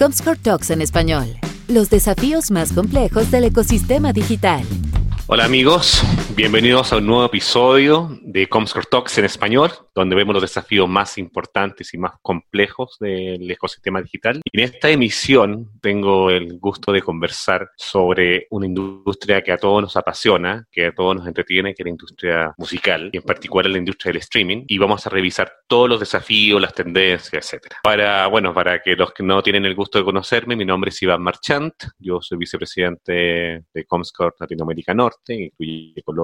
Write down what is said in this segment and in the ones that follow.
Comscore Talks en español. Los desafíos más complejos del ecosistema digital. Hola amigos, bienvenidos a un nuevo episodio de Comscore Talks en español, donde vemos los desafíos más importantes y más complejos del ecosistema digital. Y en esta emisión tengo el gusto de conversar sobre una industria que a todos nos apasiona, que a todos nos entretiene, que es la industria musical, y en particular la industria del streaming. Y vamos a revisar todos los desafíos, las tendencias, etcétera. Para, bueno, para que los que no tienen el gusto de conocerme, mi nombre es Iván Marchant, yo soy vicepresidente de Comscore Latinoamérica Norte incluye Colombia,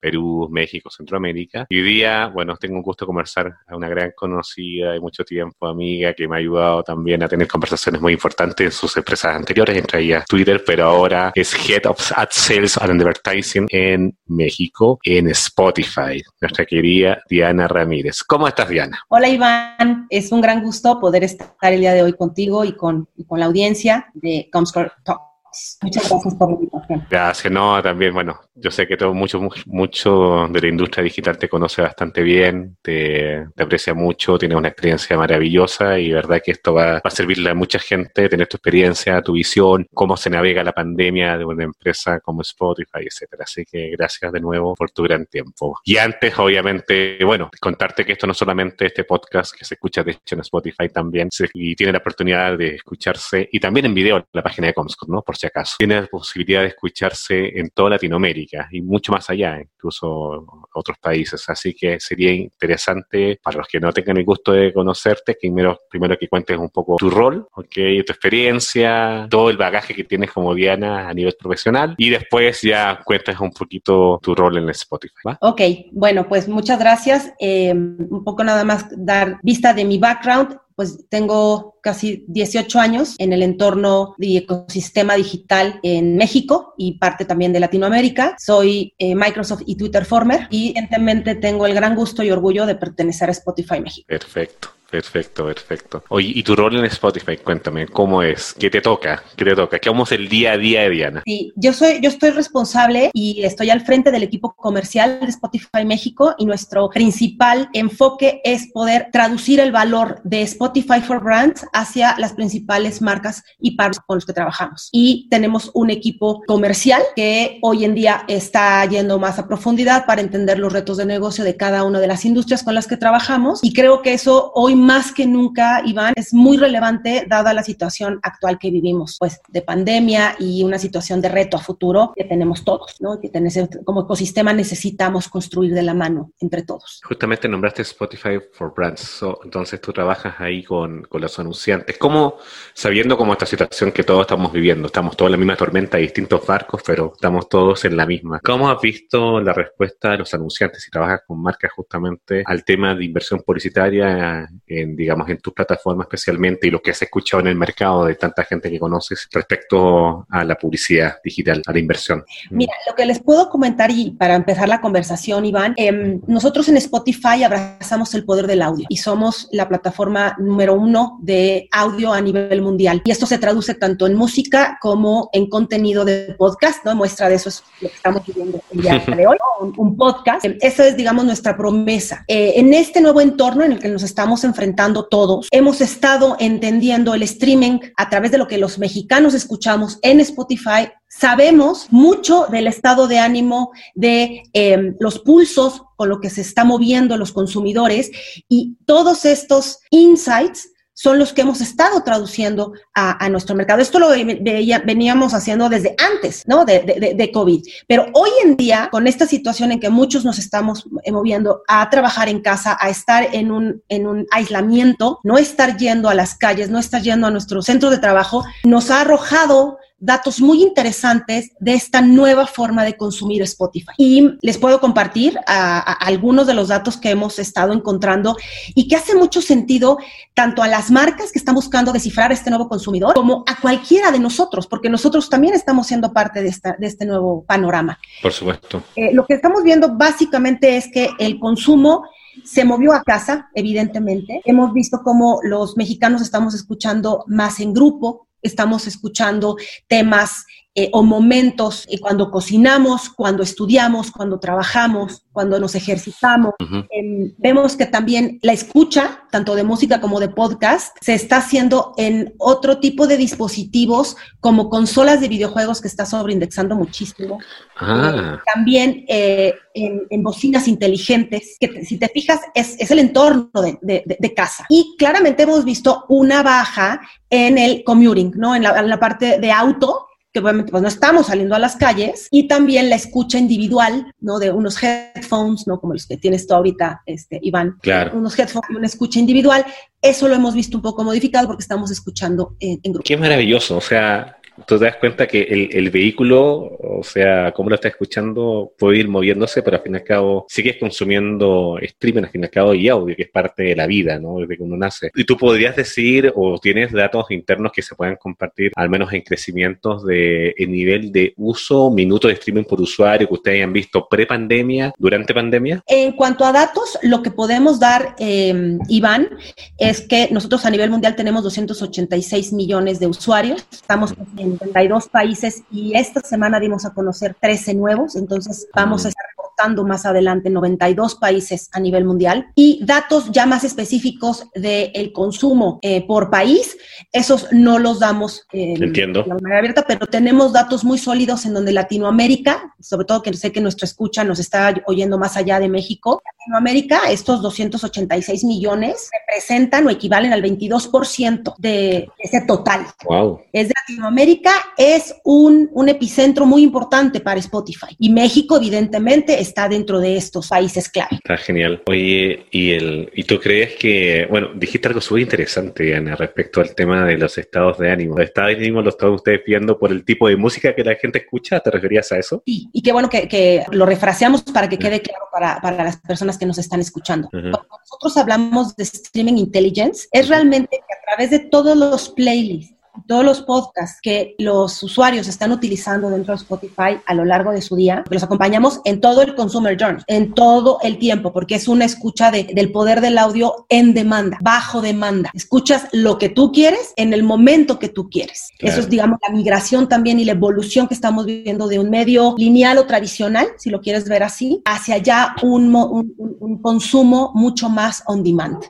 Perú, México, Centroamérica. Y hoy día, bueno, tengo un gusto conversar a una gran conocida de mucho tiempo, amiga, que me ha ayudado también a tener conversaciones muy importantes en sus empresas anteriores, entre ellas Twitter, pero ahora es Head of Ad Sales and Advertising en México, en Spotify. Nuestra querida Diana Ramírez. ¿Cómo estás, Diana? Hola, Iván. Es un gran gusto poder estar el día de hoy contigo y con, y con la audiencia de Comscore Talk. Muchas gracias por la invitación. Gracias, no, también, bueno, yo sé que todo, mucho, mucho de la industria digital te conoce bastante bien, te, aprecia mucho, tienes una experiencia maravillosa y verdad que esto va, a servirle a mucha gente, tener tu experiencia, tu visión, cómo se navega la pandemia de una empresa como Spotify, etcétera. Así que gracias de nuevo por tu gran tiempo. Y antes, obviamente, bueno, contarte que esto no solamente este podcast que se escucha de hecho en Spotify también y tiene la oportunidad de escucharse y también en video en la página de Comscore, ¿no? Por acaso. Tiene la posibilidad de escucharse en toda Latinoamérica y mucho más allá, incluso otros países. Así que sería interesante para los que no tengan el gusto de conocerte, que primero, primero que cuentes un poco tu rol, okay, tu experiencia, todo el bagaje que tienes como Diana a nivel profesional y después ya cuentes un poquito tu rol en Spotify. ¿va? Ok, bueno, pues muchas gracias. Eh, un poco nada más dar vista de mi background pues tengo casi 18 años en el entorno de ecosistema digital en México y parte también de Latinoamérica. Soy eh, Microsoft y Twitter Former y evidentemente tengo el gran gusto y orgullo de pertenecer a Spotify México. Perfecto. Perfecto, perfecto. Oye, ¿y tu rol en Spotify? Cuéntame, ¿cómo es? ¿Qué te toca? ¿Qué te toca? ¿Qué vamos el día a día de Diana? Sí, yo soy, yo estoy responsable y estoy al frente del equipo comercial de Spotify México y nuestro principal enfoque es poder traducir el valor de Spotify for Brands hacia las principales marcas y partners con los que trabajamos. Y tenemos un equipo comercial que hoy en día está yendo más a profundidad para entender los retos de negocio de cada una de las industrias con las que trabajamos y creo que eso hoy más que nunca, Iván, es muy relevante dada la situación actual que vivimos, pues de pandemia y una situación de reto a futuro que tenemos todos, ¿no? Que tenés, como ecosistema necesitamos construir de la mano entre todos. Justamente nombraste Spotify for Brands, entonces tú trabajas ahí con, con los anunciantes. ¿Cómo, sabiendo cómo esta situación que todos estamos viviendo, estamos todos en la misma tormenta, distintos barcos, pero estamos todos en la misma. ¿Cómo has visto la respuesta de los anunciantes si trabajas con marcas justamente al tema de inversión publicitaria en, digamos, en tu plataforma especialmente y lo que has escuchado en el mercado de tanta gente que conoces respecto a la publicidad digital, a la inversión? Mira, lo que les puedo comentar y para empezar la conversación, Iván, eh, nosotros en Spotify abrazamos el poder del audio y somos la plataforma número uno de audio a nivel mundial. Y esto se traduce tanto en música como en contenido de podcast, ¿no? Muestra de eso es lo que estamos viviendo el día de hoy, un, un podcast. Esa es, digamos, nuestra promesa. Eh, en este nuevo entorno en el que nos estamos enfrentando, enfrentando todos. Hemos estado entendiendo el streaming a través de lo que los mexicanos escuchamos en Spotify. Sabemos mucho del estado de ánimo, de eh, los pulsos con lo que se está moviendo los consumidores y todos estos insights son los que hemos estado traduciendo a, nuestro mercado. Esto lo veníamos haciendo desde antes, ¿no? De, de, COVID. Pero hoy en día, con esta situación en que muchos nos estamos moviendo a trabajar en casa, a estar en un, en un aislamiento, no estar yendo a las calles, no estar yendo a nuestros centros de trabajo, nos ha arrojado datos muy interesantes de esta nueva forma de consumir Spotify. Y les puedo compartir algunos de los datos que hemos estado encontrando y que hace mucho sentido tanto a las marcas que están buscando descifrar este nuevo consumidor como a cualquiera de nosotros, porque nosotros también estamos siendo parte de, esta, de este nuevo panorama. Por supuesto. Eh, lo que estamos viendo básicamente es que el consumo se movió a casa, evidentemente. Hemos visto cómo los mexicanos estamos escuchando más en grupo, estamos escuchando temas eh, o momentos eh, cuando cocinamos, cuando estudiamos, cuando trabajamos, cuando nos ejercitamos. Em, vemos que también la escucha, tanto de música como de podcast, se está haciendo en otro tipo de dispositivos como consolas de videojuegos que está sobreindexando muchísimo. Ah. también en, bocinas inteligentes, que si te fijas es, el entorno de, casa. Y claramente hemos visto una baja en el commuting, ¿no? En la, parte de auto, que obviamente pues no estamos saliendo a las calles, y también la escucha individual, ¿no? De unos headphones, ¿no? Como los que tienes tú ahorita, este, Iván. Claro. Unos headphones y una escucha individual. Eso lo hemos visto un poco modificado porque estamos escuchando en, en grupo. Qué maravilloso, o sea, tú te das cuenta que el, el, vehículo, o sea, como lo estás escuchando, puede ir moviéndose, pero al fin y al cabo sigues consumiendo streaming, al fin y al cabo, y audio, que es parte de la vida, ¿no? Desde que uno nace. Y tú podrías decir, o tienes datos internos que se puedan compartir, al menos en crecimientos de el nivel de uso, minutos de streaming por usuario que ustedes hayan visto pre-pandemia, durante pandemia? En cuanto a datos, lo que podemos dar, eh, Iván, es que nosotros a nivel mundial tenemos 286 millones de usuarios. Estamos en 32 países y esta semana dimos a conocer 13 nuevos, entonces vamos a estar reportando más adelante 92 países a nivel mundial. Y datos ya más específicos del consumo eh, por país, esos no los damos eh, Entiendo. de manera abierta, pero tenemos datos muy sólidos en donde Latinoamérica, sobre todo que sé que nuestra escucha nos está oyendo más allá de México, Latinoamérica, estos 286 millones representan o equivalen al 22% de ese total. Wow. Es de Latinoamérica, es un, un epicentro muy importante para Spotify. Y México, evidentemente, está dentro de estos países clave. Está genial. Oye, ¿y, el, ¿y tú crees que, bueno, dijiste algo súper interesante, Ana, respecto al tema de los estados de ánimo? ¿Los estados de ánimo los están ustedes viendo por el tipo de música que la gente escucha? ¿Te referías a eso? Sí, y qué bueno que, que lo refraseamos para que quede claro para, para las personas que nos están escuchando. Cuando nosotros hablamos de streaming intelligence, es realmente que a través de todos los playlists todos los podcasts que los usuarios están utilizando dentro de Spotify a lo largo de su día, los acompañamos en todo el consumer journey, en todo el tiempo, porque es una escucha del poder del audio en demanda, bajo demanda. Escuchas lo que tú quieres en el momento que tú quieres. Eso es, digamos, la migración también y la evolución que estamos viviendo de un medio lineal o tradicional, si lo quieres ver así, hacia ya un, un consumo mucho más on demand.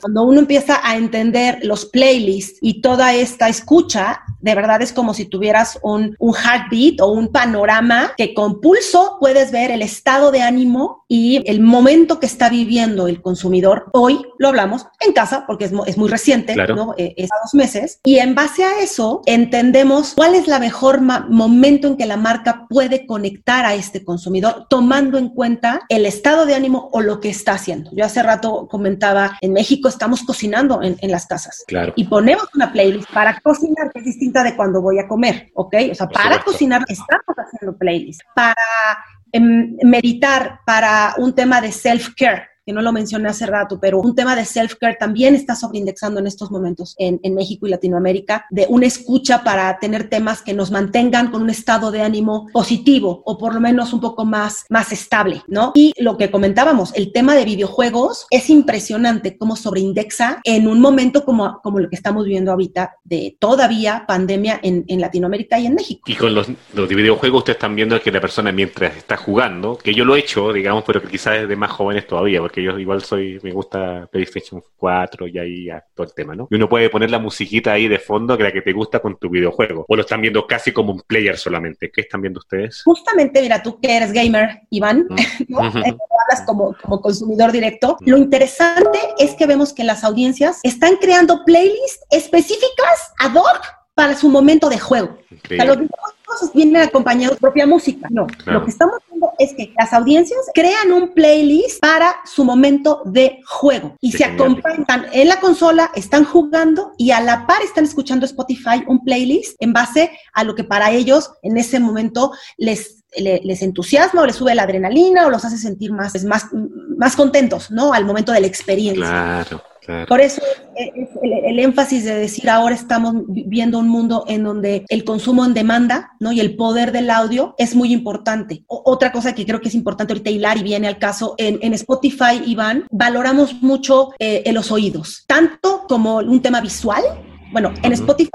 Cuando uno empieza a entender los playlists y toda esta escucha, de verdad es como si tuvieras un, un heartbeat o un panorama que con pulso puedes ver el estado de ánimo y el momento que está viviendo el consumidor. Hoy lo hablamos en casa porque es, es muy reciente, ¿no? Eh, es a dos meses. Y en base a eso entendemos cuál es la mejor momento en que la marca puede conectar a este consumidor tomando en cuenta el estado de ánimo o lo que está haciendo. Yo hace rato comentaba en México estamos cocinando en, las casas. Claro. Y ponemos una playlist para cocinar que es distinta de cuando voy a comer, ¿ok? O sea, para cocinar estamos haciendo playlist. Para em, meditar, para un tema de self-care, que no lo mencioné hace rato, pero un tema de self-care también está sobreindexando en estos momentos en, México y Latinoamérica, de una escucha para tener temas que nos mantengan con un estado de ánimo positivo o por lo menos un poco más, más estable, ¿no? Y lo que comentábamos, el tema de videojuegos es impresionante cómo sobreindexa en un momento como, como lo que estamos viviendo ahorita de todavía pandemia en, en Latinoamérica y en México. Y con los, los videojuegos ustedes están viendo que la persona mientras está jugando, que yo lo he hecho, digamos, pero que quizás es de más jóvenes todavía, yo igual soy, me gusta PlayStation 4 y ahí todo el tema, ¿no? Y uno puede poner la musiquita ahí de fondo que la que te gusta con tu videojuego. O lo están viendo casi como un player solamente. ¿Qué están viendo ustedes? Justamente, mira, tú que eres gamer, Iván, ¿no? Eh, hablas como, como consumidor directo. Lo interesante es que vemos que las audiencias están creando playlists específicas ad hoc para su momento de juego. los videojuegos vienen acompañados de propia música. No, lo que estamos es que las audiencias crean un playlist para su momento de juego y se acompañan en la consola, están jugando y a la par están escuchando Spotify un playlist en base a lo que para ellos en ese momento les, les, entusiasma o les sube la adrenalina o los hace sentir más, más, más contentos, ¿no? Al momento de la experiencia. Claro. Por eso es el, énfasis de decir ahora estamos viendo un mundo en donde el consumo en demanda ¿no? y el poder del audio es muy importante. otra cosa que creo que es importante ahorita hilar y viene al caso, en, Spotify, Iván, valoramos mucho eh, en los oídos, tanto como un tema visual. Bueno, en Spotify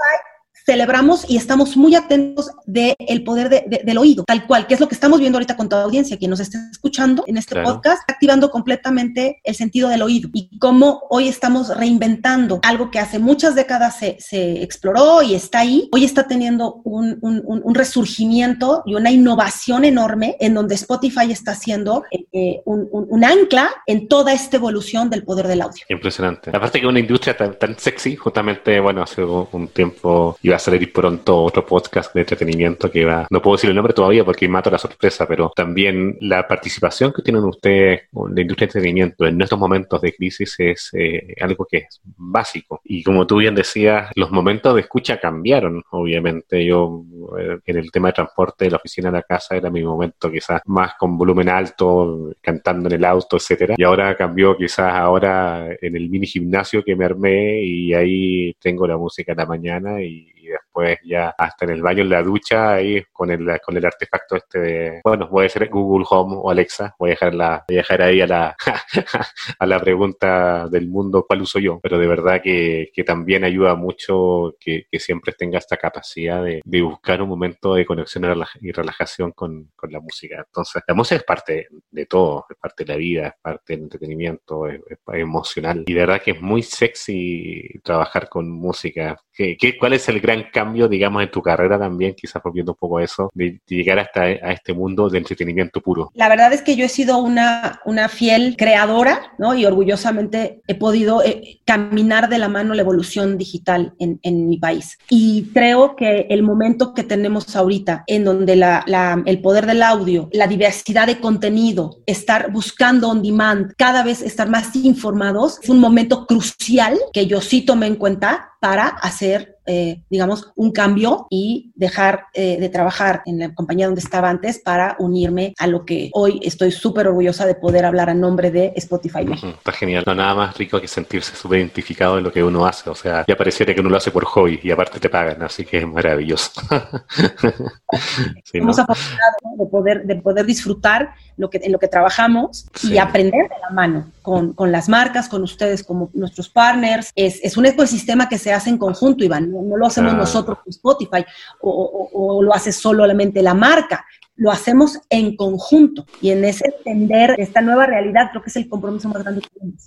celebramos y estamos muy atentos del poder del oído, tal cual, que es lo que estamos viendo ahorita con toda audiencia, quien nos esté escuchando en este podcast, activando completamente el sentido del oído y cómo hoy estamos reinventando algo que hace muchas décadas se, se exploró y está ahí, hoy está teniendo un, un, un, resurgimiento y una innovación enorme en donde Spotify está haciendo eh, eh, un, ancla en toda esta evolución del poder del audio. Impresionante. Aparte que una industria tan, tan sexy, justamente, bueno, hace un tiempo iba salir pronto otro podcast de entretenimiento que va, no puedo decir el nombre todavía porque mato la sorpresa, pero también la participación que tienen ustedes en la industria de entretenimiento en estos momentos de crisis es eh, algo que es básico. Y como tú bien decías, los momentos de escucha cambiaron, obviamente. Yo eh, en el tema de transporte de la oficina a la casa era mi momento quizás más con volumen alto, cantando en el auto, etcétera. Y ahora cambió quizás ahora en el mini gimnasio que me armé y ahí tengo la música en la mañana y, year. Después ya hasta en el baño, en la ducha, ahí con el, con el artefacto este de, bueno, a ser Google Home o Alexa, voy a dejar, la, voy a dejar ahí a la, a la pregunta del mundo, ¿cuál uso yo? Pero de verdad que, que también ayuda mucho que, que, siempre tenga esta capacidad de, de buscar un momento de conexión y relajación con, con, la música. Entonces, la música es parte de todo, es parte de la vida, es parte del entretenimiento, es, es emocional. Y de verdad que es muy sexy trabajar con música. ¿Qué, qué, cuál es el gran cambio, digamos, en tu carrera también, quizás volviendo un poco a eso, de, llegar hasta a este mundo de entretenimiento puro? La verdad es que yo he sido una, una fiel creadora, ¿no? Y orgullosamente he podido eh, caminar de la mano la evolución digital en, en, mi país. Y creo que el momento que tenemos ahorita, en donde la, la, el poder del audio, la diversidad de contenido, estar buscando on demand, cada vez estar más informados, es un momento crucial que yo sí tomé en cuenta para hacer eh, digamos, un cambio y dejar eh, de trabajar en la compañía donde estaba antes para unirme a lo que hoy estoy súper orgullosa de poder hablar a nombre de Spotify México. Está genial, no nada más rico que sentirse súper identificado en lo que uno hace, o sea, ya pareciera que uno lo hace por hobby y aparte te pagan, así que es maravilloso. sí, afortunados de poder, de poder disfrutar lo que, en lo que trabajamos y aprender de la mano con, con, las marcas, con ustedes como nuestros partners. Es, es un ecosistema que se hace en conjunto, Iván no, lo hacemos nosotros con Spotify o, lo hace solamente la marca, lo hacemos en conjunto. Y en ese entender esta nueva realidad creo que es el compromiso más grande que tenemos.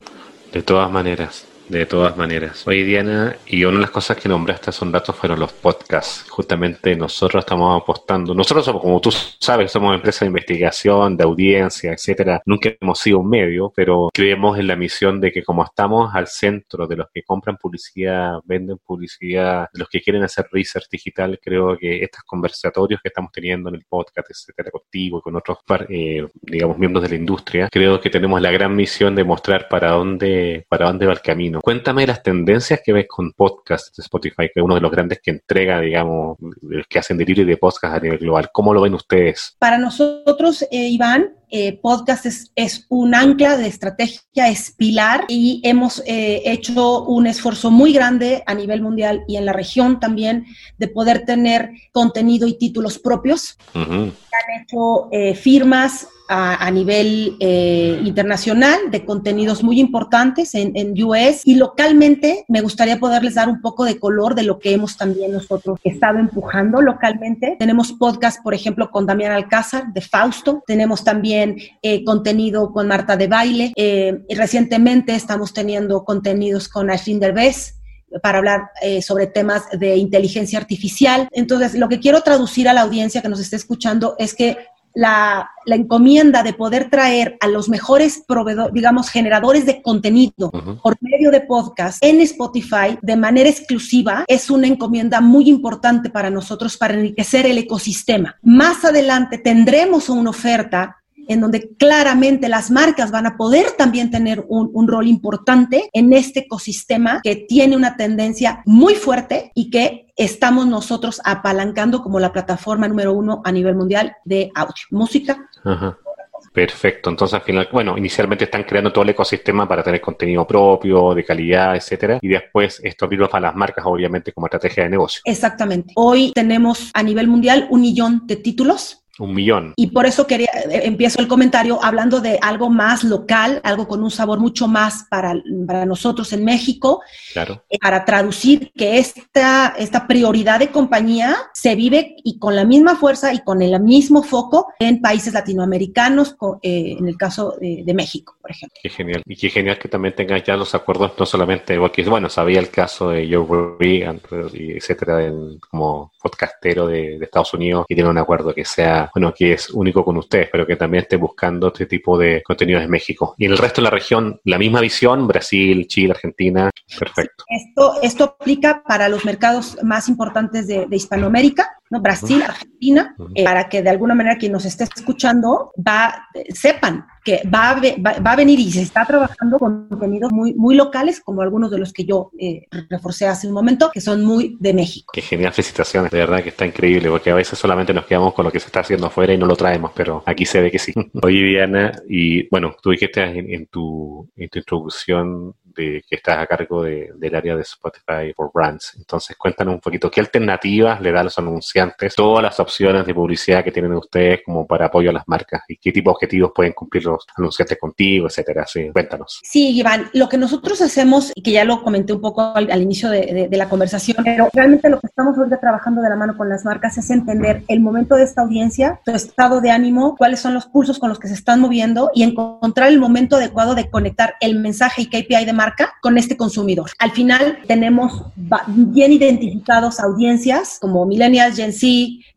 De todas maneras, de todas maneras. Oye, Diana, y una de las cosas que nombraste hace un rato fueron los podcasts. Justamente nosotros estamos apostando. Nosotros somos, como tú sabes, somos empresa de investigación, de audiencia, etcétera. Nunca hemos sido un medio, pero creemos en la misión de que como estamos al centro de los que compran publicidad, venden publicidad, los que quieren hacer research digital, creo que estos conversatorios que estamos teniendo en el podcast, etcétera, contigo y con otros, eh, digamos, miembros de la industria, creo que tenemos la gran misión de mostrar para dónde, para dónde va el camino Cuéntame las tendencias que ves con podcast de Spotify, que es uno de los grandes que entrega, digamos, que hacen delivery de podcast a nivel global. ¿Cómo lo ven ustedes? Para nosotros, eh, Iván, eh, podcast es, es, un ancla de estrategia, es pilar y hemos eh, hecho un esfuerzo muy grande a nivel mundial y en la región también de poder tener contenido y títulos propios. Han hecho firmas a, nivel eh, internacional de contenidos muy importantes en, en, US y localmente me gustaría poderles dar un poco de color de lo que hemos también nosotros estado empujando localmente. Tenemos podcast, por ejemplo, con Damián Alcázar de Fausto, tenemos también eh, contenido con Marta de Baile eh, y recientemente estamos teniendo contenidos con Ashlyn Derbez para hablar sobre temas de inteligencia artificial. Entonces, lo que quiero traducir a la audiencia que nos esté escuchando es que la, encomienda de poder traer a los mejores proveedores, digamos, generadores de contenido por medio de podcast en Spotify de manera exclusiva es una encomienda muy importante para nosotros para enriquecer el ecosistema. Más adelante tendremos una oferta en donde claramente las marcas van a poder también tener un, un, rol importante en este ecosistema que tiene una tendencia muy fuerte y que estamos nosotros apalancando como la plataforma número uno a nivel mundial de audio, música. Perfecto, entonces al final, bueno, inicialmente están creando todo el ecosistema para tener contenido propio, de calidad, etcétera, y después esto abrirlo para las marcas, obviamente, como estrategia de negocio. Exactamente. Hoy tenemos a nivel mundial un millón de títulos Un millón. Y por eso quería, eh, empiezo el comentario hablando de algo más local, algo con un sabor mucho más para, para nosotros en México, claro. Eh, para traducir que esta, esta prioridad de compañía se vive y con la misma fuerza y con el mismo foco en países latinoamericanos, eh, en el caso de, de, México, por ejemplo. Qué genial. Y qué genial que también tengas ya los acuerdos, no solamente, porque bueno, sabía el caso de Joe Regan, etcétera, en, como podcastero de, de Estados Unidos y tiene un acuerdo que sea, bueno, que es único con ustedes, pero que también esté buscando este tipo de contenidos en México. Y en el resto de la región, la misma visión, Brasil, Chile, Argentina, perfecto. Esto, esto aplica para los mercados más importantes de, de Hispanoamérica, ¿no? Brasil, Argentina, eh, para que de alguna manera quien nos esté escuchando va, sepan que va a, va, va a, venir y se está trabajando con contenidos muy, muy locales, como algunos de los que yo eh, reforcé hace un momento, que son muy de México. Qué genial, felicitaciones, de verdad que está increíble, porque a veces solamente nos quedamos con lo que se está haciendo afuera y no lo traemos, pero aquí se ve que sí. Oye, Diana, y bueno, tú dijiste en, en, tu, en tu introducción de que estás a cargo de, del área de Spotify for Brands. Entonces, cuéntanos un poquito, ¿qué alternativas le da a los anunciantes todas las opciones de publicidad que tienen ustedes como para apoyo a las marcas? ¿Y qué tipo de objetivos pueden cumplir los anunciantes contigo, etcétera? Sí, cuéntanos. Sí, Iván, lo que nosotros hacemos, y que ya lo comenté un poco al, al inicio de, de, de, la conversación, pero realmente lo que estamos ahorita trabajando de la mano con las marcas es entender el momento de esta audiencia, su estado de ánimo, cuáles son los pulsos con los que se están moviendo y encontrar el momento adecuado de conectar el mensaje y KPI de marca con este consumidor. Al final tenemos bien identificados audiencias como millennials, Gen Z,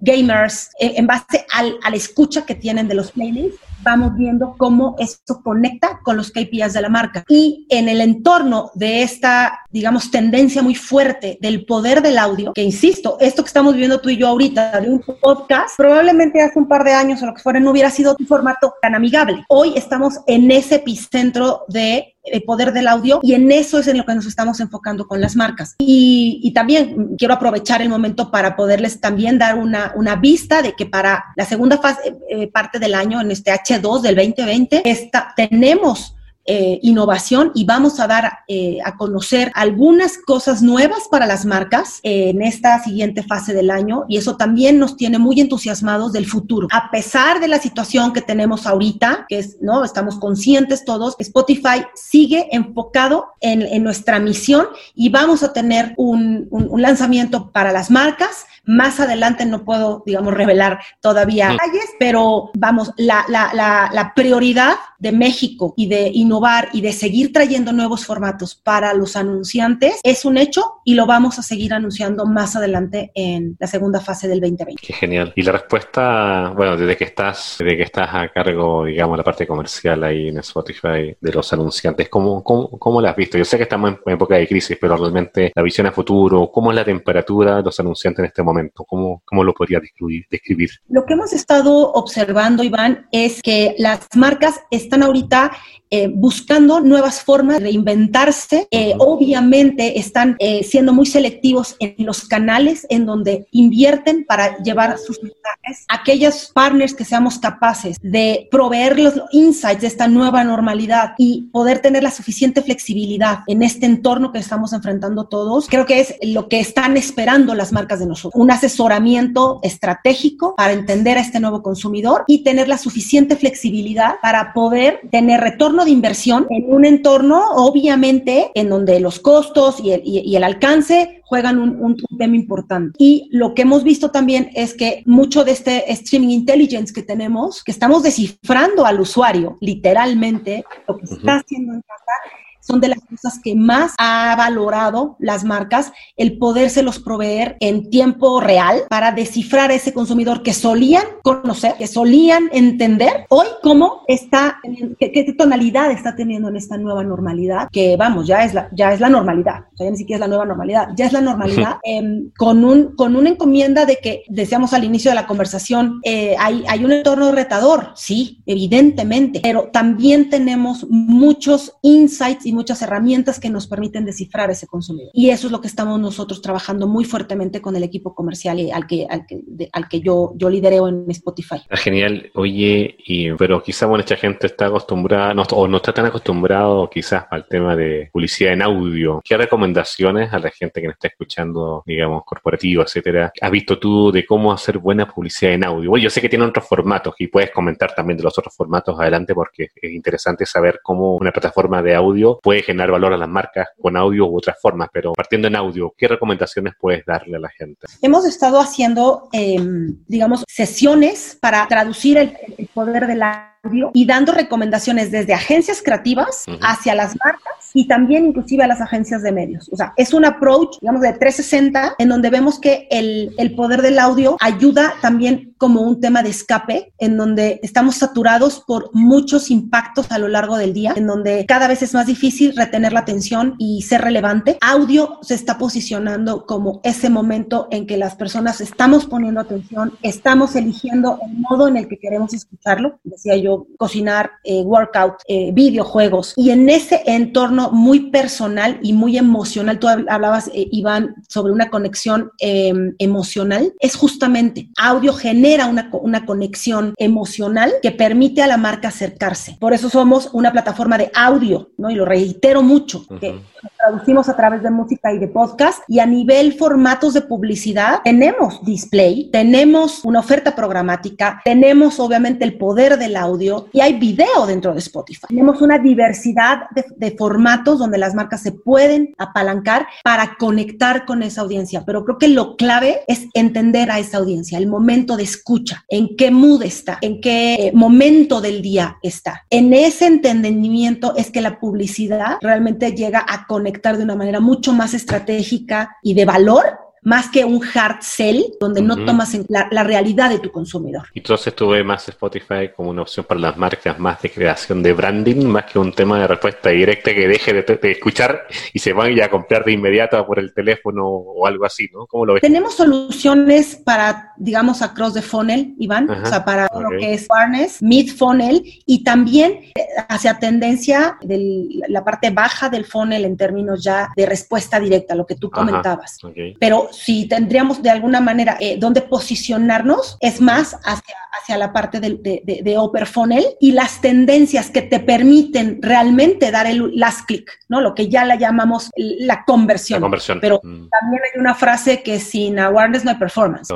gamers, en base al, a la escucha que tienen de los playlists vamos viendo cómo esto conecta con los KPIs de la marca. Y en el entorno de esta, digamos, tendencia muy fuerte del poder del audio, que insisto, esto que estamos viviendo tú y yo ahorita de un podcast, probablemente hace un par de años o lo que fuera no hubiera sido un formato tan amigable. Hoy estamos en ese epicentro de el poder del audio y en eso es en lo que nos estamos enfocando con las marcas. Y, y también quiero aprovechar el momento para poderles también dar una, una vista de que para la segunda fase, eh, parte del año, en este H2 del 2020, esta, tenemos eh, innovación y vamos a dar eh, a conocer algunas cosas nuevas para las marcas eh, en esta siguiente fase del año y eso también nos tiene muy entusiasmados del futuro. A pesar de la situación que tenemos ahorita, que es, ¿no? Estamos conscientes todos, Spotify sigue enfocado en, nuestra misión y vamos a tener un, lanzamiento para las marcas. Más adelante no puedo, digamos, revelar todavía detalles, pero vamos, la, la, la, la prioridad de México y de innovar y de seguir trayendo nuevos formatos para los anunciantes es un hecho y lo vamos a seguir anunciando más adelante en la segunda fase del 2020. Qué genial. Y la respuesta, bueno, desde que estás, desde que estás a cargo, digamos, la parte comercial ahí en Spotify de los anunciantes, ¿cómo, cómo, cómo la has visto? Yo sé que estamos en época de crisis, pero realmente la visión a futuro, ¿cómo es la temperatura de los anunciantes en este momento? ¿Cómo, cómo lo podría describir, describir? Lo que hemos estado observando, Iván, es que las marcas están ahorita eh, buscando nuevas formas de reinventarse. Eh, obviamente están eh, siendo muy selectivos en los canales en donde invierten para llevar sus mensajes. Aquellos partners que seamos capaces de proveer los insights de esta nueva normalidad y poder tener la suficiente flexibilidad en este entorno que estamos enfrentando todos, creo que es lo que están esperando las marcas de nosotros. Un asesoramiento estratégico para entender a este nuevo consumidor y tener la suficiente flexibilidad para poder tener retorno de inversión en un entorno, obviamente, en donde los costos y el, y, y el alcance juegan un, un, un, tema importante. Y lo que hemos visto también es que mucho de este streaming intelligence que tenemos, que estamos descifrando al usuario, literalmente, lo que uh -huh. está haciendo en casa, son de las cosas que más ha valorado las marcas, el podérselos proveer en tiempo real para descifrar a ese consumidor que solían conocer, que solían entender, hoy cómo está, qué, qué, tonalidad está teniendo en esta nueva normalidad, que vamos, ya es la, ya es la normalidad, o sea, ya ni siquiera es la nueva normalidad, ya es la normalidad, eh, con, un, con una encomienda de que, decíamos al inicio de la conversación, eh, hay, hay un entorno retador, sí, evidentemente, pero también tenemos muchos insights y muchas herramientas que nos permiten descifrar ese consumidor. Y eso es lo que estamos nosotros trabajando muy fuertemente con el equipo comercial y al que, al que, al que yo, yo lidereo en Spotify. Genial. Oye, y, pero quizás mucha gente está acostumbrada o no está tan acostumbrado quizás al tema de publicidad en audio. ¿Qué recomendaciones a la gente que nos está escuchando, digamos, corporativo, etcétera, has visto tú de cómo hacer buena publicidad en audio? Bueno, yo sé que tienen otros formatos y puedes comentar también de los otros formatos adelante porque es interesante saber cómo una plataforma de audio puede generar valor a las marcas con audio u otras formas, pero partiendo en audio, ¿qué recomendaciones puedes darle a la gente? Hemos estado haciendo, em, digamos, sesiones para traducir el, el poder de la y dando recomendaciones desde agencias creativas hacia las marcas y también inclusive a las agencias de medios. O sea, es un approach, digamos, de 360 en donde vemos que el, el poder del audio ayuda también como un tema de escape, en donde estamos saturados por muchos impactos a lo largo del día, en donde cada vez es más difícil retener la atención y ser relevante. Audio se está posicionando como ese momento en que las personas estamos poniendo atención, estamos eligiendo el modo en el que queremos escucharlo. Decía yo, cocinar, eh, workout, eh, videojuegos. Y en ese entorno muy personal y muy emocional, tú hablabas, eh, Iván, sobre una conexión em, emocional, es justamente audio genera una, una conexión emocional que permite a la marca acercarse. Por eso somos una plataforma de audio, ¿no? Y lo reitero mucho, que traducimos a través de música y de podcast. Y a nivel formatos de publicidad, tenemos display, tenemos una oferta programática, tenemos obviamente el poder del audio y hay video dentro de Spotify. Tenemos una diversidad de, formatos donde las marcas se pueden apalancar para conectar con esa audiencia, pero creo que lo clave es entender a esa audiencia, el momento de escucha, en qué mood está, en qué momento del día está. En ese entendimiento es que la publicidad realmente llega a conectar de una manera mucho más estratégica y de valor más que un hard sell donde no tomas en la, la, realidad de tu consumidor. Y entonces tú ves más Spotify como una opción para las marcas, más de creación de branding, más que un tema de respuesta directa que deje de, escuchar y se vaya a comprar de inmediato por el teléfono o algo así, ¿no? ¿Cómo lo ves? Tenemos soluciones para, digamos, across the funnel, Iván, o sea, para lo que es awareness, mid funnel y también hacia tendencia de la parte baja del funnel en términos ya de respuesta directa, lo que tú comentabas. Pero si tendríamos de alguna manera eh, donde posicionarnos, es más hacia, hacia la parte de, de, de, upper funnel y las tendencias que te permiten realmente dar el last click, ¿no? Lo que ya la llamamos la conversión. La conversión. Pero mm. también hay una frase que sin awareness no hay performance.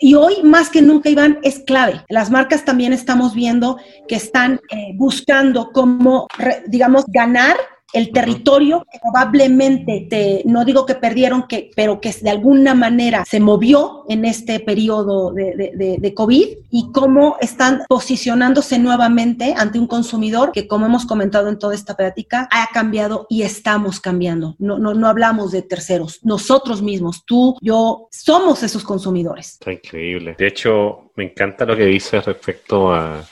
Y, hoy más que nunca, Iván, es clave. Las marcas también estamos viendo que están eh, buscando cómo, digamos, ganar el territorio que probablemente, te, no digo que perdieron, que, pero que de alguna manera se movió en este periodo de, de, de, COVID y cómo están posicionándose nuevamente ante un consumidor que, como hemos comentado en toda esta práctica, ha cambiado y estamos cambiando. No, no, no hablamos de terceros, nosotros mismos, tú, yo, somos esos consumidores. Está increíble. De hecho, me encanta lo que dices respecto a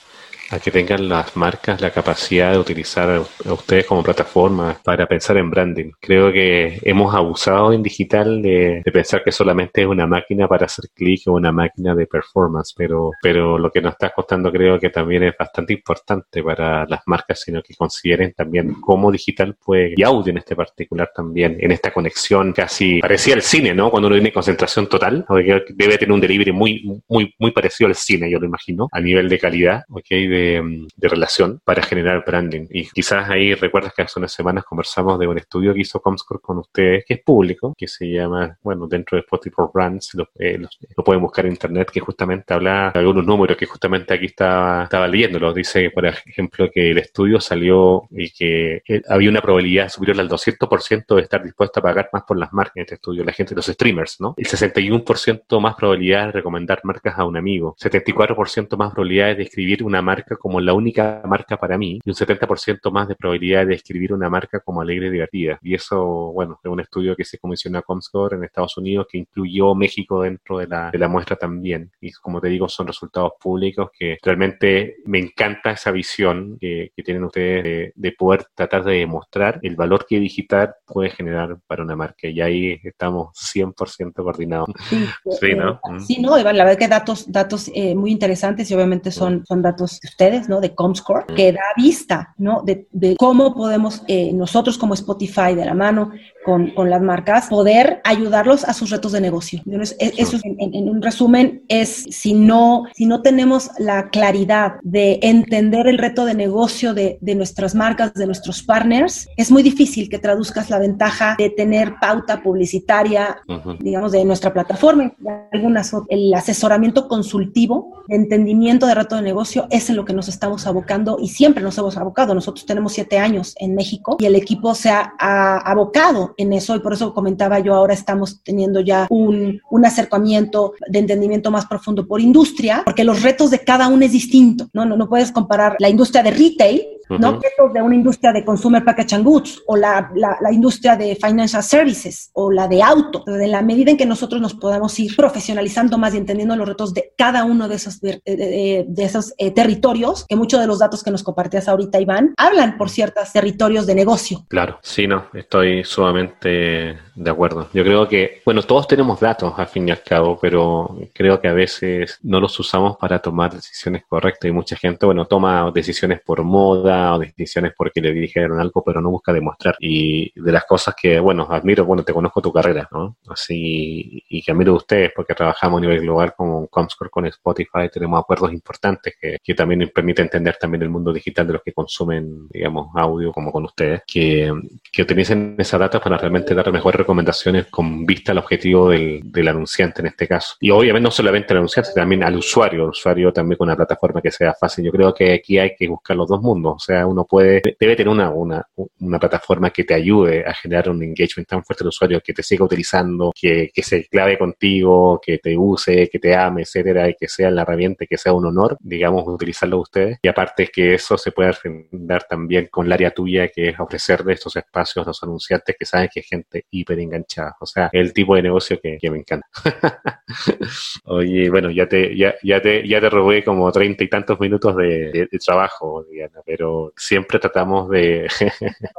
a que tengan las marcas la capacidad de utilizar a ustedes como plataforma para pensar en branding. Creo que hemos abusado en digital de, pensar que solamente es una máquina para hacer clic o una máquina de performance, pero, pero lo que nos está costando creo que también es bastante importante para las marcas, sino que consideren también cómo digital puede, y audio en este particular también, en esta conexión casi parecía el cine, ¿no? Cuando uno tiene concentración total, debe tener un delivery muy, muy, muy parecido al cine, yo lo imagino, a nivel de calidad, ¿ok? De de, relación para generar branding. Y quizás ahí recuerdas que hace unas semanas conversamos de un estudio que hizo Comscore con ustedes, que es público, que se llama, bueno, dentro de Spotify Brands, eh, lo, pueden buscar en internet, que justamente habla de algunos números que justamente aquí estaba, estaba leyéndolos. Dice, por ejemplo, que el estudio salió y que eh, había una probabilidad superior al 200% de estar dispuesto a pagar más por las marcas en este estudio, la gente, los streamers, ¿no? El 61% más probabilidad de recomendar marcas a un amigo, 74% más probabilidades de escribir una marca como la única marca para mí y un 70% más de probabilidad de escribir una marca como alegre y divertida. Y eso, bueno, es un estudio que se comisiona a Comscore en Estados Unidos que incluyó México dentro de la, de la muestra también. Y como te digo, son resultados públicos que realmente me encanta esa visión que, que tienen ustedes de, poder tratar de demostrar el valor que digital puede generar para una marca. Y ahí estamos 100% coordinados. Sí, ¿no? Sí, no, Iván, la verdad que datos, datos eh, muy interesantes y obviamente son, son datos ustedes, ¿no? De Comscore, que da vista, ¿no? De, cómo podemos eh, nosotros como Spotify de la mano con, con, las marcas, poder ayudarlos a sus retos de negocio. Entonces, e, eso en, un resumen es si no, si no tenemos la claridad de entender el reto de negocio de, de nuestras marcas, de nuestros partners, es muy difícil que traduzcas la ventaja de tener pauta publicitaria, digamos, de nuestra plataforma. Algunas, el asesoramiento consultivo, entendimiento de reto de negocio es en lo que nos estamos abocando y siempre nos hemos abocado. Nosotros tenemos siete años en México y el equipo se ha, ha abocado en eso y por eso comentaba yo, ahora estamos teniendo ya un, un acercamiento de entendimiento más profundo por industria, porque los retos de cada uno es distinto, ¿no? No, no puedes comparar la industria de retail ¿no? de una industria de consumer packaging goods o la, la, industria de financial services o la de auto. en la medida en que nosotros nos podamos ir profesionalizando más y entendiendo los retos de cada uno de esos, de, de, esos eh, territorios, que muchos de los datos que nos compartías ahorita, Iván, hablan por ciertos territorios de negocio. Claro, sí, no, estoy sumamente de acuerdo. Yo creo que, bueno, todos tenemos datos al fin y al cabo, pero creo que a veces no los usamos para tomar decisiones correctas y mucha gente, bueno, toma decisiones por moda, o decisiones porque le dijeron algo, pero no busca demostrar. Y de las cosas que, bueno, admiro, bueno, te conozco tu carrera, ¿no? Así, y que admiro a ustedes porque trabajamos a nivel global con Comscore, con Spotify, tenemos acuerdos importantes que, que también nos permite entender también el mundo digital de los que consumen, digamos, audio como con ustedes, que, que utilicen esa data para realmente dar mejores recomendaciones con vista al objetivo del, del anunciante en este caso. Y obviamente no solamente al anunciante, también al usuario, al usuario también con una plataforma que sea fácil. Yo creo que aquí hay que buscar los dos mundos. Uno puede, debe tener una, una, una plataforma que te ayude a generar un engagement tan fuerte del usuario, que te siga utilizando, que, que se clave contigo, que te use, que te ame, etcétera, y que sea la herramienta, que sea un honor, digamos, utilizarlo ustedes. Y aparte que eso se puede dar también con el área tuya, que es ofrecerle estos espacios a los anunciantes que saben que hay gente hiper enganchada. O sea, el tipo de negocio que, me encanta. Oye, bueno, ya te, ya, ya te, ya te robé como treinta y tantos minutos de trabajo, Diana, pero siempre tratamos de...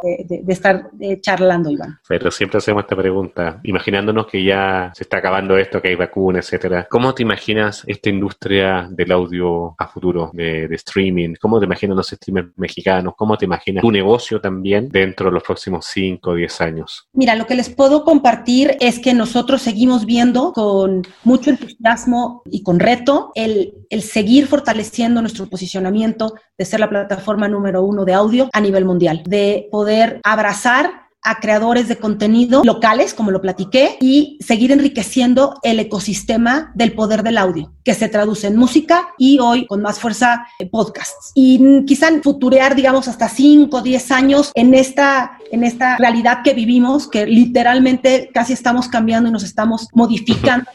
de, estar eh, charlando, Iván. Pero siempre hacemos esta pregunta, imaginándonos que ya se está acabando esto, que hay vacunas, etcétera. ¿Cómo te imaginas esta industria del audio a futuro, de, streaming? ¿Cómo te imaginas los streamers mexicanos? ¿Cómo te imaginas tu negocio también dentro de los próximos 5 o 10 años? Mira, lo que les puedo compartir es que nosotros seguimos viendo con mucho entusiasmo y con reto el, el seguir fortaleciendo nuestro posicionamiento de ser la plataforma número número uno de audio a nivel mundial, de poder abrazar a creadores de contenido locales, como lo platiqué, y seguir enriqueciendo el ecosistema del poder del audio, que se traduce en música y hoy con más fuerza en podcasts. Y quizá futurear, digamos, hasta 5 o 10 años en esta, en esta realidad que vivimos, que literalmente casi estamos cambiando y nos estamos modificando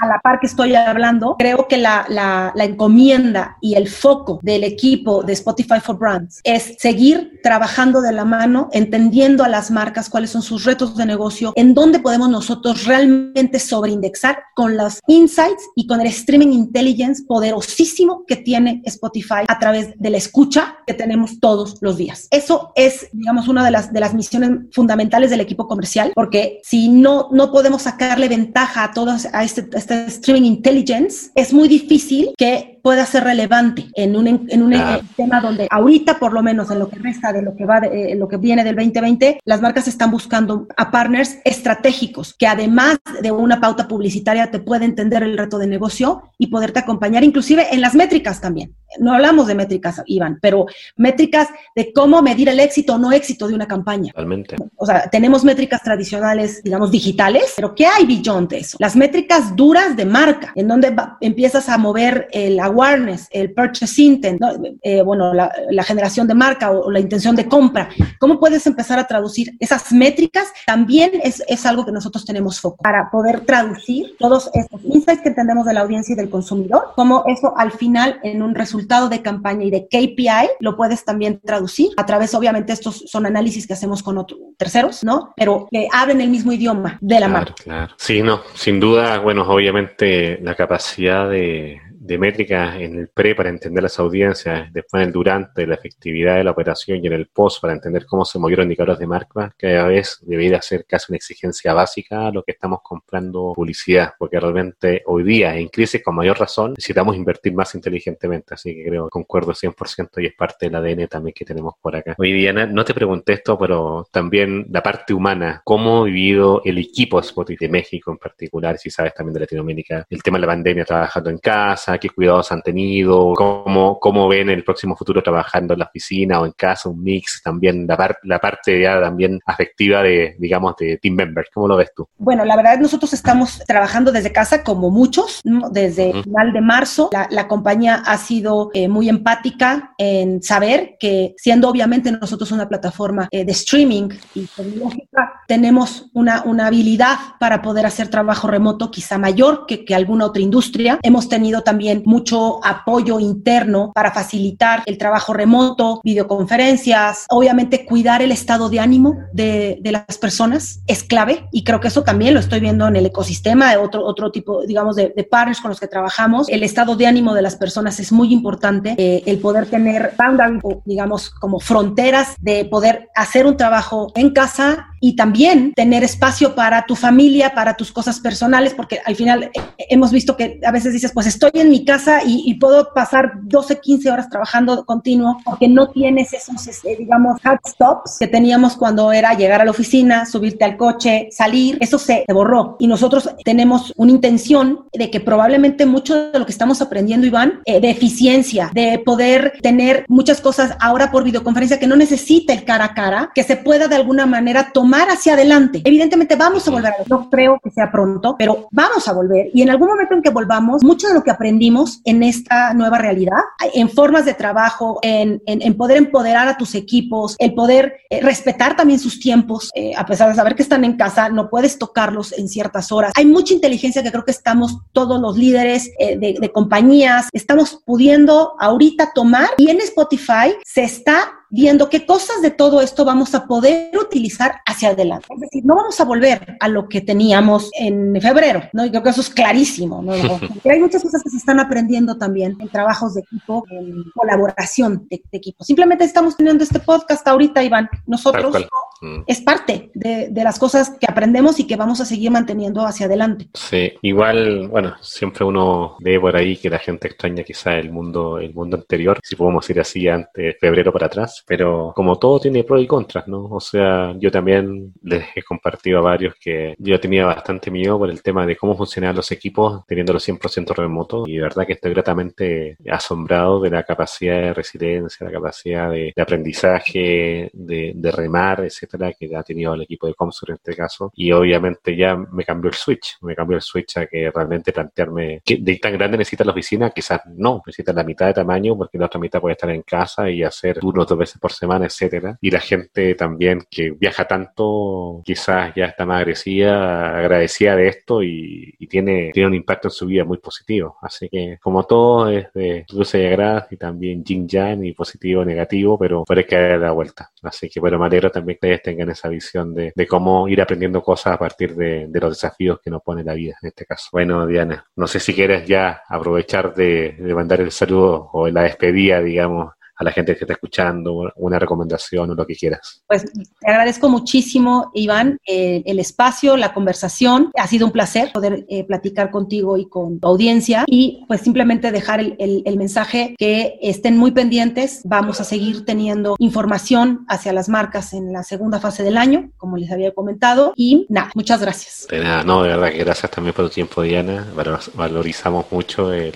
a la par que estoy hablando, creo que la, la, la, encomienda y el foco del equipo de Spotify for Brands es seguir trabajando de la mano, entendiendo a las marcas cuáles son sus retos de negocio, en dónde podemos nosotros realmente sobreindexar con los insights y con el streaming intelligence poderosísimo que tiene Spotify a través de la escucha que tenemos todos los días. Eso es, digamos, una de las, de las misiones fundamentales del equipo comercial, porque si no, no podemos sacarle ventaja a todos a este este, streaming intelligence, es muy difícil que pueda ser relevante en un, en un tema donde ahorita, por lo menos en lo que resta de lo que va, de, eh, lo que viene del 2020, las marcas están buscando a partners estratégicos que además de una pauta publicitaria te puede entender el reto de negocio y poderte acompañar inclusive en las métricas también. No hablamos de métricas, Iván, pero métricas de cómo medir el éxito o no éxito de una campaña. Totalmente. O sea, tenemos métricas tradicionales, digamos, digitales, pero ¿qué hay beyond eso? Las métricas duras de marca, en donde empiezas a mover el awareness, el purchase intent, eh, bueno, la, generación de marca o, la intención de compra. ¿Cómo puedes empezar a traducir esas métricas? También es, es algo que nosotros tenemos foco para poder traducir todos estos insights que entendemos de la audiencia y del consumidor, como eso al final en un resultado de campaña y de KPI lo puedes también traducir a través, obviamente, estos son análisis que hacemos con otros terceros, ¿no? Pero que hablen el mismo idioma de la marca. Claro. Sí, no, sin duda, bueno, obviamente la capacidad de de métricas en el pre para entender las audiencias, después en el durante, la efectividad de la operación y en el post para entender cómo se movieron indicadores de marca, cada vez debería ser casi una exigencia básica a lo que estamos comprando publicidad, porque realmente hoy día, en crisis con mayor razón, necesitamos invertir más inteligentemente, así que creo, concuerdo 100% y es parte del ADN también que tenemos por acá. Hoy día, no te pregunté esto, pero también la parte humana, cómo ha vivido el equipo Spotify de México en particular, si sabes también de Latinoamérica, el tema de la pandemia trabajando en casa, qué cuidados han tenido, cómo, cómo ven el próximo futuro trabajando en la oficina o en casa, un mix, también la, la parte ya también afectiva de, digamos, de team members, ¿cómo lo ves tú? Bueno, la verdad nosotros estamos trabajando desde casa como muchos, desde el final de marzo. La, compañía ha sido eh, muy empática en saber que siendo obviamente nosotros una plataforma eh, de streaming y tecnológica, tenemos una, una habilidad para poder hacer trabajo remoto quizá mayor que, que alguna otra industria. Hemos tenido también mucho apoyo interno para facilitar el trabajo remoto, videoconferencias, obviamente cuidar el estado de ánimo de, de las personas es clave y creo que eso también lo estoy viendo en el ecosistema de otro, otro tipo, digamos, de, de partners con los que trabajamos. El estado de ánimo de las personas es muy importante, eh, el poder tener boundaries, digamos, como fronteras de poder hacer un trabajo en casa y también tener espacio para tu familia, para tus cosas personales, porque al final eh, hemos visto que a veces dices, pues estoy en mi casa y, puedo pasar 12, 15 horas trabajando continuo, porque no tienes esos, este, digamos, hard stops que teníamos cuando era llegar a la oficina, subirte al coche, salir, eso se, borró. Y nosotros tenemos una intención de que probablemente mucho de lo que estamos aprendiendo, Iván, eh, de eficiencia, de poder tener muchas cosas ahora por videoconferencia que no necesita el cara a cara, que se pueda de alguna manera tomar hacia adelante. Evidentemente vamos a volver a no creo que sea pronto, pero vamos a volver y en algún momento en que volvamos, mucho de lo que aprendimos en esta nueva realidad, en formas de trabajo, en, en, poder empoderar a tus equipos, el poder eh, respetar también sus tiempos, eh, a pesar de saber que están en casa, no puedes tocarlos en ciertas horas. Hay mucha inteligencia que creo que estamos todos los líderes eh, de, de compañías, estamos pudiendo ahorita tomar y en Spotify se está viendo qué cosas de todo esto vamos a poder utilizar hacia adelante. Es decir, no vamos a volver a lo que teníamos en febrero, ¿no? Y creo que eso es clarísimo, ¿no? hay muchas cosas que se están aprendiendo también en trabajos de equipo, en colaboración de, equipo. Simplemente estamos teniendo este podcast ahorita, Iván. Nosotros mm. es parte de, de, las cosas que aprendemos y que vamos a seguir manteniendo hacia adelante. Sí, igual, bueno, siempre uno ve por ahí que la gente extraña quizá el mundo, el mundo anterior, si podemos ir así antes, febrero para atrás, pero como todo tiene pros y contras, ¿no? O sea, yo también les he compartido a varios que yo tenía bastante miedo por el tema de cómo funcionaban los equipos teniéndolo 100% remoto y de verdad que estoy gratamente asombrado de la capacidad de resiliencia, la capacidad de, aprendizaje, de, remar, etcétera, que ha tenido el equipo de Comsur en este caso y obviamente ya me cambió el switch, me cambió el switch a que realmente plantearme que de tan grande necesita la oficina, quizás no, necesita la mitad de tamaño porque la otra mitad puede estar en casa y hacer turnos dos veces por semana, etcétera. Y la gente también que viaja tanto, quizás ya está más agresiva, agradecida de esto y, tiene, tiene un impacto en su vida muy positivo. Así que, como todo, es de luces y agradas y también yin yang y positivo, negativo, pero puede caer la vuelta. Así que, bueno, me alegro también que ustedes tengan esa visión de, cómo ir aprendiendo cosas a partir de, los desafíos que nos pone la vida en este caso. Bueno, Diana, no sé si quieres ya aprovechar de, de mandar el saludo o la despedida, digamos, a la gente que está escuchando, una recomendación o lo que quieras. Pues te agradezco muchísimo, Iván, el espacio, la conversación. Ha sido un placer poder eh, platicar contigo y con tu audiencia y pues simplemente dejar el, el, mensaje que estén muy pendientes. Vamos a seguir teniendo información hacia las marcas en la segunda fase del año, como les había comentado. Y nada, muchas gracias. De nada, no, de verdad que gracias también por tu tiempo, Diana. Valorizamos mucho el,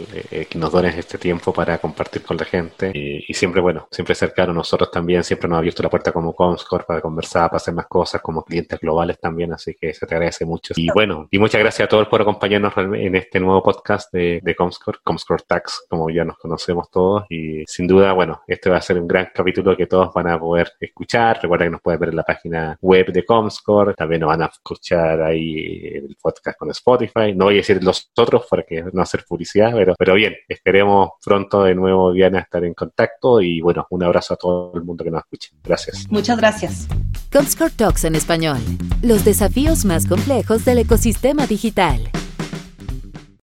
que nos dones este tiempo para compartir con la gente y, y siempre bueno, siempre cercano. Nosotros también siempre nos ha abierto la puerta como Comscore para conversar, para hacer más cosas, como clientes globales también, así que se te agradece mucho. Y bueno, y muchas gracias a todos por acompañarnos en este nuevo podcast de, de Comscore, Comscore Tax, como ya nos conocemos todos. Y sin duda, bueno, este va a ser un gran capítulo que todos van a poder escuchar. Recuerda que nos pueden ver en la página web de Comscore, también nos van a escuchar ahí el podcast con Spotify. No voy a decir los otros porque no hacer publicidad, pero, pero bien, esperemos pronto de nuevo, Diana, estar en contacto y bueno, un abrazo a todo el mundo que nos escuche. Gracias. Muchas gracias. Comscore Talks en español. Los desafíos más complejos del ecosistema digital.